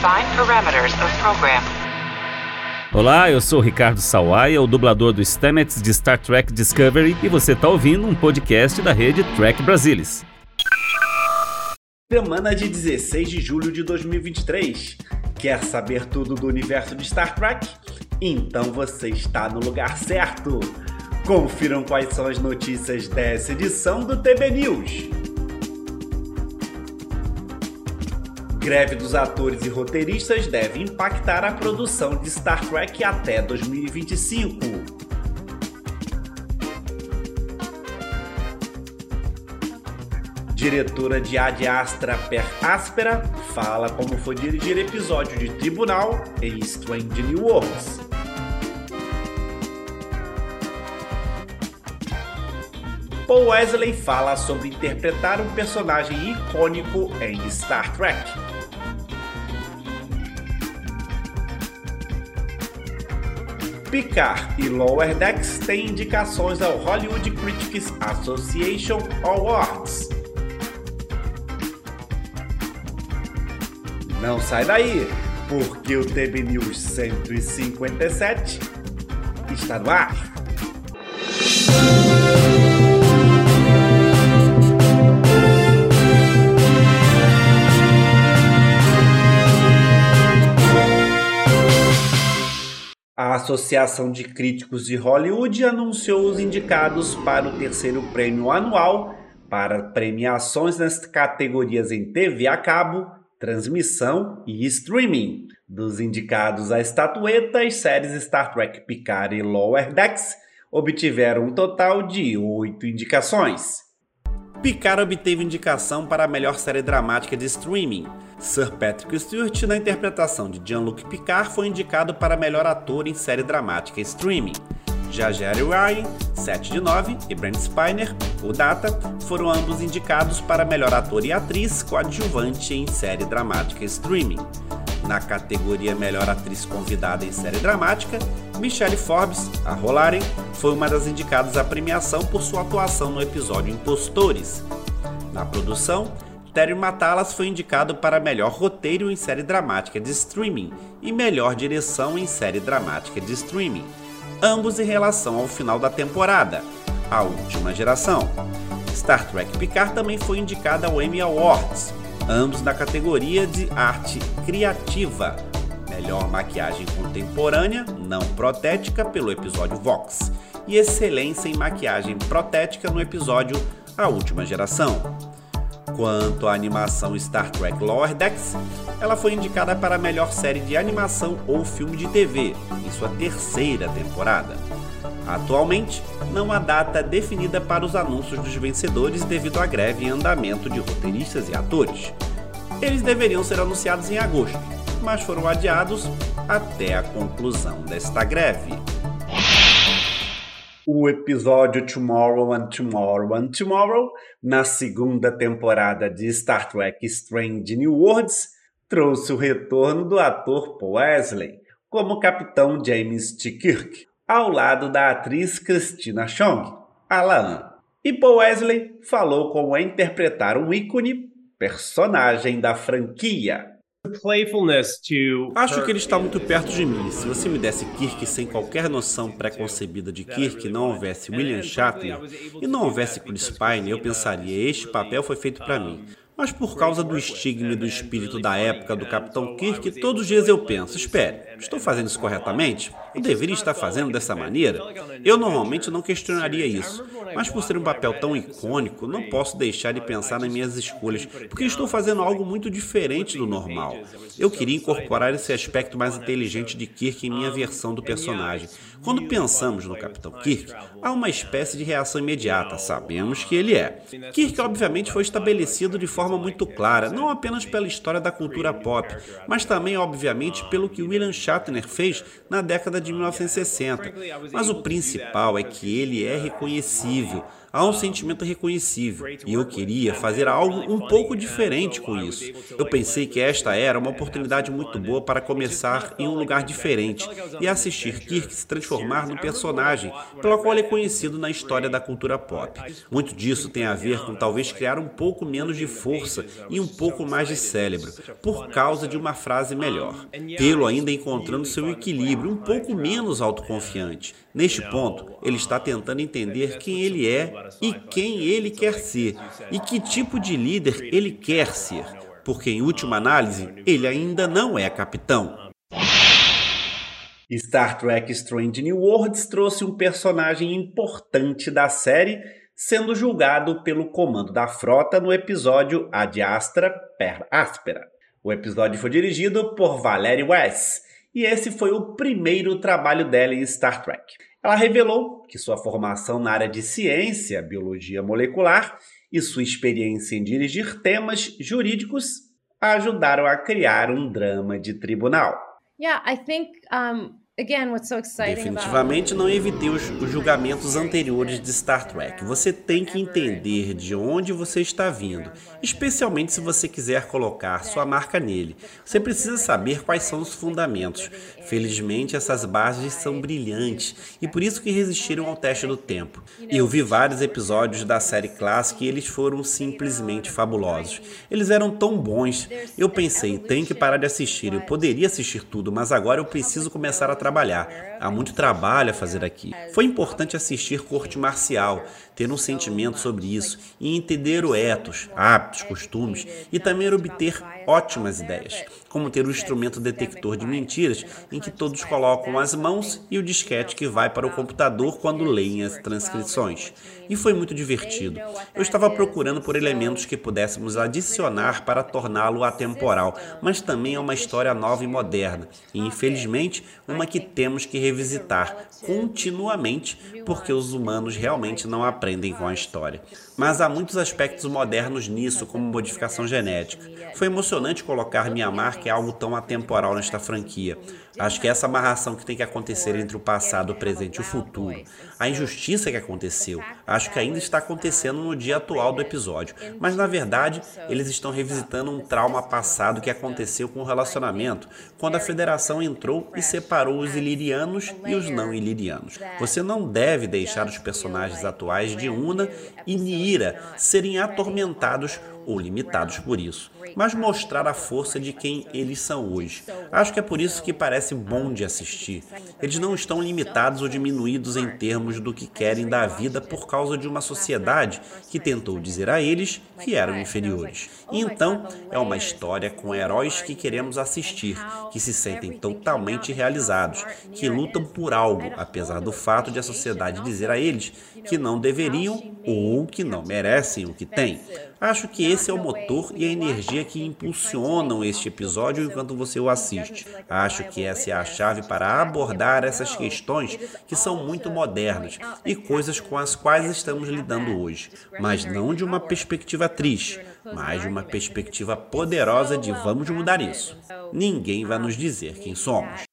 Define parameters of program. Olá, eu sou Ricardo Sawaia, o dublador do Stamets de Star Trek Discovery, e você está ouvindo um podcast da rede Trek Brasilis. Semana de 16 de julho de 2023. Quer saber tudo do universo de Star Trek? Então você está no lugar certo. Confiram quais são as notícias dessa edição do TB News. Greve dos atores e roteiristas deve impactar a produção de Star Trek até 2025. Diretora de Ad Astra per Aspera fala como foi dirigir episódio de Tribunal em Strange New Worlds. Paul Wesley fala sobre interpretar um personagem icônico em Star Trek. Picard e Lower Decks têm indicações ao Hollywood Critics Association Awards. Não sai daí, porque o TB News 157 está no ar. Associação de Críticos de Hollywood anunciou os indicados para o terceiro prêmio anual para premiações nas categorias em TV a cabo, transmissão e streaming. Dos indicados à estatueta, as séries Star Trek Picard e Lower Decks obtiveram um total de oito indicações. Picard obteve indicação para a melhor série dramática de streaming. Sir Patrick Stewart, na interpretação de Jean-Luc Picard, foi indicado para melhor ator em série dramática streaming. Já Jerry Ryan, 7 de 9, e Brent Spiner, o Data, foram ambos indicados para melhor ator e atriz coadjuvante em série dramática streaming. Na categoria Melhor Atriz Convidada em Série Dramática, Michelle Forbes, a Rolaren, foi uma das indicadas à premiação por sua atuação no episódio Impostores. Na produção, Terry Matalas foi indicado para melhor roteiro em série dramática de streaming e melhor direção em série dramática de streaming, ambos em relação ao final da temporada, a última geração. Star Trek Picard também foi indicada ao Emmy Awards, ambos na categoria de arte criativa, melhor maquiagem contemporânea, não protética, pelo episódio Vox, e excelência em maquiagem protética no episódio A Última Geração. Quanto à animação Star Trek Lower Decks, ela foi indicada para a melhor série de animação ou filme de TV, em sua terceira temporada. Atualmente, não há data definida para os anúncios dos vencedores devido à greve em andamento de roteiristas e atores. Eles deveriam ser anunciados em agosto, mas foram adiados até a conclusão desta greve. O episódio Tomorrow and Tomorrow and Tomorrow, na segunda temporada de Star Trek Strange New Worlds, trouxe o retorno do ator Paul Wesley como capitão James T. Kirk, ao lado da atriz Christina Chong, Alan. E Paul Wesley falou como é interpretar um ícone personagem da franquia. Acho que ele está muito perto de mim. Se você me desse Kirk sem qualquer noção preconcebida de Kirk, não houvesse William Shatner e não houvesse Chris Pine, eu pensaria: este papel foi feito para mim. Mas por causa do estigma e do espírito da época do Capitão Kirk, todos os dias eu penso: espere, estou fazendo isso corretamente? Eu deveria estar fazendo dessa maneira? Eu normalmente não questionaria isso, mas por ser um papel tão icônico, não posso deixar de pensar nas minhas escolhas, porque estou fazendo algo muito diferente do normal. Eu queria incorporar esse aspecto mais inteligente de Kirk em minha versão do personagem. Quando pensamos no Capitão Kirk, há uma espécie de reação imediata, sabemos que ele é. Kirk, obviamente, foi estabelecido de forma muito clara, não apenas pela história da cultura pop, mas também, obviamente, pelo que William Shatner fez na década de 1960. Mas o principal é que ele é reconhecível. Há um sentimento reconhecível e eu queria fazer algo um pouco diferente com isso. Eu pensei que esta era uma oportunidade muito boa para começar em um lugar diferente e assistir Kirk se transformar no personagem pelo qual ele é conhecido na história da cultura pop. Muito disso tem a ver com talvez criar um pouco menos de força e um pouco mais de cérebro, por causa de uma frase melhor. Tê-lo ainda encontrando seu equilíbrio, um pouco menos autoconfiante. Neste ponto, ele está tentando entender quem ele é e quem ele quer ser, e que tipo de líder ele quer ser, porque em última análise, ele ainda não é capitão. Star Trek Strange New Worlds trouxe um personagem importante da série, sendo julgado pelo comando da frota no episódio Ad Astra per Aspera. O episódio foi dirigido por Valerie West, e esse foi o primeiro trabalho dela em Star Trek. Ela revelou que sua formação na área de ciência, biologia molecular e sua experiência em dirigir temas jurídicos ajudaram a criar um drama de tribunal. Yeah, I think um, Definitivamente não evitei os, os, julgamentos anteriores de Star Trek. Você tem que entender de onde você está vindo, especialmente se você quiser colocar sua marca nele. Você precisa saber quais são os fundamentos. Felizmente, essas bases são brilhantes e por isso que resistiram ao teste do tempo. Eu vi vários episódios da série clássica e eles foram simplesmente fabulosos. Eles eram tão bons. Eu pensei, tenho que parar de assistir. Eu poderia assistir tudo, mas agora eu preciso começar a trabalhar trabalhar. Há muito trabalho a fazer aqui. Foi importante assistir Corte Marcial, ter um sentimento sobre isso e entender o ethos, hábitos, costumes e também obter ótimas ideias, como ter o instrumento detector de mentiras em que todos colocam as mãos e o disquete que vai para o computador quando leem as transcrições. E foi muito divertido. Eu estava procurando por elementos que pudéssemos adicionar para torná-lo atemporal, mas também é uma história nova e moderna, e infelizmente uma que temos que revisitar continuamente, porque os humanos realmente não aprendem com a história. Mas há muitos aspectos modernos nisso, como modificação genética. Foi emocionante colocar minha marca em algo tão atemporal nesta franquia. Acho que é essa amarração que tem que acontecer entre o passado, o presente e o futuro. A injustiça que aconteceu, acho que ainda está acontecendo no dia atual do episódio. Mas na verdade, eles estão revisitando um trauma passado que aconteceu com o relacionamento, quando a federação entrou e separou os ilirianos e os não ilirianos. Você não deve deixar os personagens atuais de Una e Niira serem atormentados ou limitados por isso, mas mostrar a força de quem eles são hoje. Acho que é por isso que parece bom de assistir. Eles não estão limitados ou diminuídos em termos do que querem da vida por causa de uma sociedade que tentou dizer a eles que eram inferiores. E então, é uma história com heróis que queremos assistir, que se sentem totalmente realizados, que lutam por algo, apesar do fato de a sociedade dizer a eles que não deveriam ou que não merecem o que têm. Acho que esse é o motor e a energia que impulsionam este episódio enquanto você o assiste. Acho que essa é a chave para abordar essas questões que são muito modernas e coisas com as quais estamos lidando hoje, mas não de uma perspectiva triste, mas de uma perspectiva poderosa de vamos mudar isso. Ninguém vai nos dizer quem somos.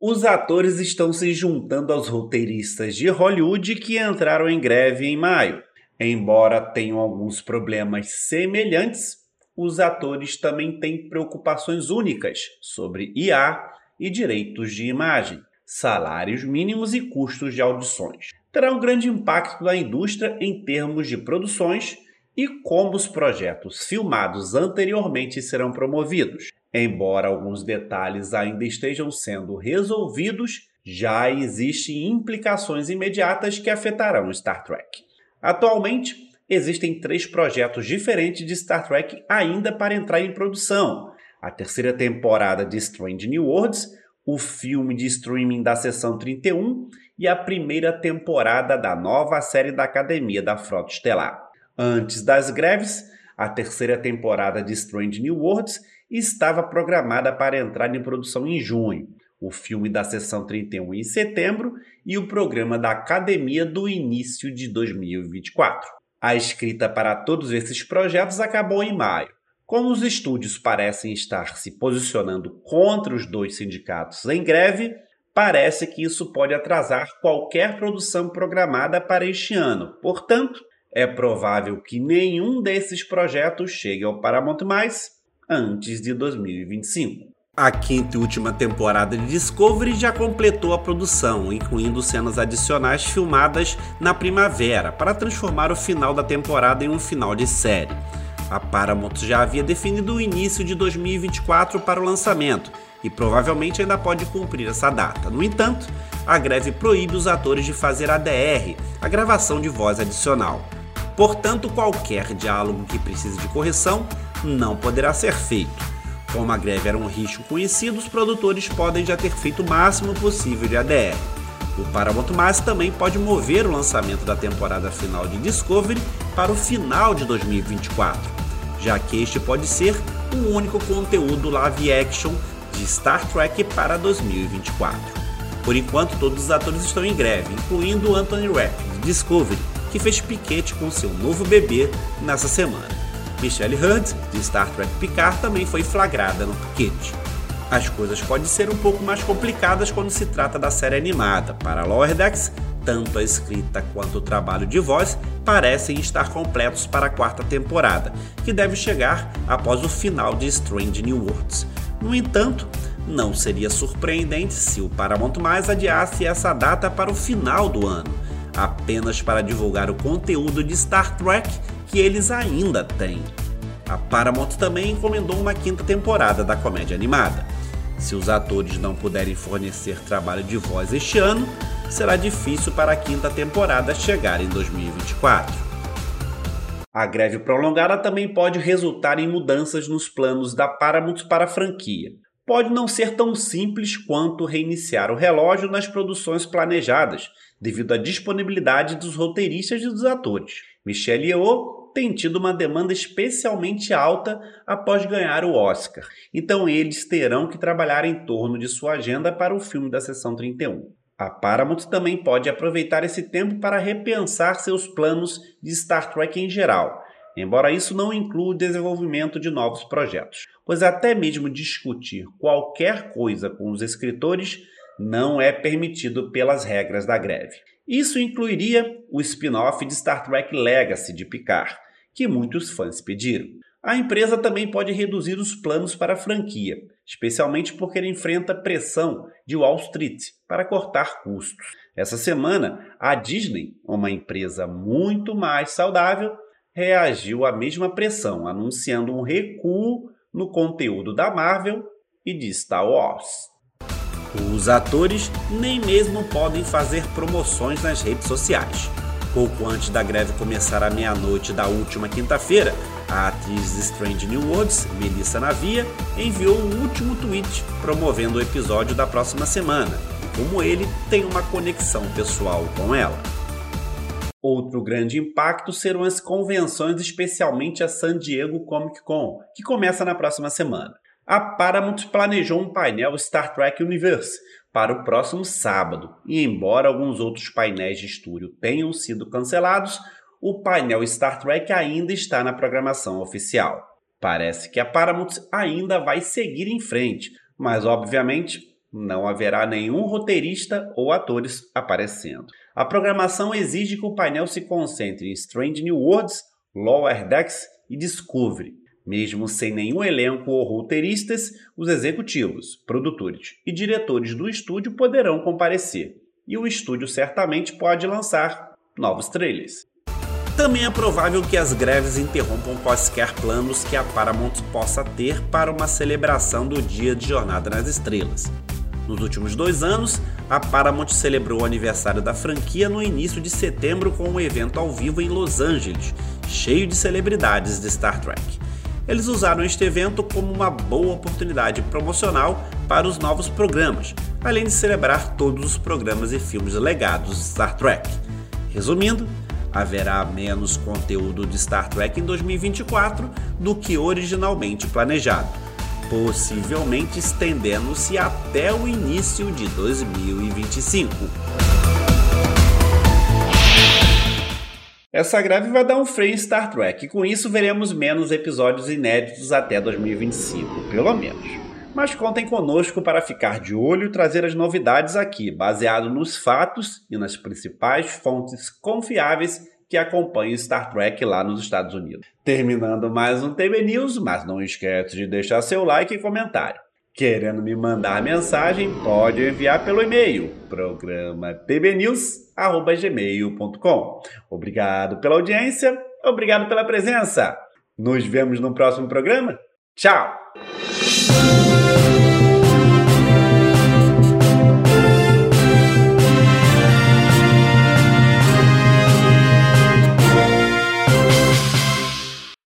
Os atores estão se juntando aos roteiristas de Hollywood que entraram em greve em maio. Embora tenham alguns problemas semelhantes, os atores também têm preocupações únicas sobre IA e direitos de imagem, salários mínimos e custos de audições. Terá um grande impacto na indústria em termos de produções e como os projetos filmados anteriormente serão promovidos. Embora alguns detalhes ainda estejam sendo resolvidos, já existem implicações imediatas que afetarão Star Trek. Atualmente, existem três projetos diferentes de Star Trek ainda para entrar em produção: a terceira temporada de Strange New Worlds, o filme de streaming da Seção 31 e a primeira temporada da nova série da Academia da Frota Estelar. Antes das greves, a terceira temporada de Strange New Worlds estava programada para entrar em produção em junho o filme da Sessão 31 em setembro e o programa da Academia do início de 2024. A escrita para todos esses projetos acabou em maio. Como os estúdios parecem estar se posicionando contra os dois sindicatos em greve, parece que isso pode atrasar qualquer produção programada para este ano. Portanto, é provável que nenhum desses projetos chegue ao Paramount Mais antes de 2025. A quinta e última temporada de Discovery já completou a produção, incluindo cenas adicionais filmadas na primavera, para transformar o final da temporada em um final de série. A Paramount já havia definido o início de 2024 para o lançamento e provavelmente ainda pode cumprir essa data. No entanto, a greve proíbe os atores de fazer ADR, a gravação de voz adicional. Portanto, qualquer diálogo que precise de correção não poderá ser feito. Como a greve era um risco conhecido, os produtores podem já ter feito o máximo possível de ADR. O Paramount Plus também pode mover o lançamento da temporada final de Discovery para o final de 2024, já que este pode ser o único conteúdo live action de Star Trek para 2024. Por enquanto, todos os atores estão em greve, incluindo Anthony Rapp, de Discovery, que fez piquete com seu novo bebê nessa semana. Michelle Hurd, de Star Trek Picard, também foi flagrada no piquete. As coisas podem ser um pouco mais complicadas quando se trata da série animada. Para Lower Decks, tanto a escrita quanto o trabalho de voz parecem estar completos para a quarta temporada, que deve chegar após o final de Strange New Worlds. No entanto, não seria surpreendente se o Paramount Mais adiasse essa data para o final do ano, apenas para divulgar o conteúdo de Star Trek que eles ainda têm. A Paramount também encomendou uma quinta temporada da comédia animada. Se os atores não puderem fornecer trabalho de voz este ano, será difícil para a quinta temporada chegar em 2024. A greve prolongada também pode resultar em mudanças nos planos da Paramount para a franquia. Pode não ser tão simples quanto reiniciar o relógio nas produções planejadas, devido à disponibilidade dos roteiristas e dos atores. Michelle Yeoh tem tido uma demanda especialmente alta após ganhar o Oscar. Então eles terão que trabalhar em torno de sua agenda para o filme da sessão 31. A Paramount também pode aproveitar esse tempo para repensar seus planos de Star Trek em geral, embora isso não inclua o desenvolvimento de novos projetos, pois até mesmo discutir qualquer coisa com os escritores não é permitido pelas regras da greve. Isso incluiria o spin-off de Star Trek Legacy de Picard, que muitos fãs pediram. A empresa também pode reduzir os planos para a franquia, especialmente porque ele enfrenta pressão de Wall Street para cortar custos. Essa semana, a Disney, uma empresa muito mais saudável, reagiu à mesma pressão, anunciando um recuo no conteúdo da Marvel e de Star Wars. Os atores nem mesmo podem fazer promoções nas redes sociais. Pouco antes da greve começar à meia-noite da última quinta-feira, a atriz de Strange New Worlds, Melissa Navia, enviou um último tweet promovendo o episódio da próxima semana e como ele tem uma conexão pessoal com ela. Outro grande impacto serão as convenções, especialmente a San Diego Comic Con, que começa na próxima semana. A Paramount planejou um painel Star Trek Universe, para o próximo sábado. E embora alguns outros painéis de estúdio tenham sido cancelados, o painel Star Trek ainda está na programação oficial. Parece que a Paramount ainda vai seguir em frente, mas obviamente não haverá nenhum roteirista ou atores aparecendo. A programação exige que o painel se concentre em Strange New Worlds, Lower Decks e Discovery, mesmo sem nenhum elenco ou roteiristas, os executivos, produtores e diretores do estúdio poderão comparecer, e o estúdio certamente pode lançar novos trailers. Também é provável que as greves interrompam quaisquer planos que a Paramount possa ter para uma celebração do Dia de Jornada nas Estrelas. Nos últimos dois anos, a Paramount celebrou o aniversário da franquia no início de setembro com um evento ao vivo em Los Angeles, cheio de celebridades de Star Trek eles usaram este evento como uma boa oportunidade promocional para os novos programas, além de celebrar todos os programas e filmes legados de Star Trek. Resumindo, haverá menos conteúdo de Star Trek em 2024 do que originalmente planejado, possivelmente estendendo-se até o início de 2025. Essa greve vai dar um freio em Star Trek, e com isso veremos menos episódios inéditos até 2025, pelo menos. mas contem conosco para ficar de olho e trazer as novidades aqui, baseado nos fatos e nas principais fontes confiáveis que acompanham Star Trek lá nos Estados Unidos. Terminando mais um TB News, mas não esquece de deixar seu like e comentário. Querendo me mandar mensagem, pode enviar pelo e-mail programa tbnews@gmail.com. Obrigado pela audiência, obrigado pela presença. Nos vemos no próximo programa. Tchau.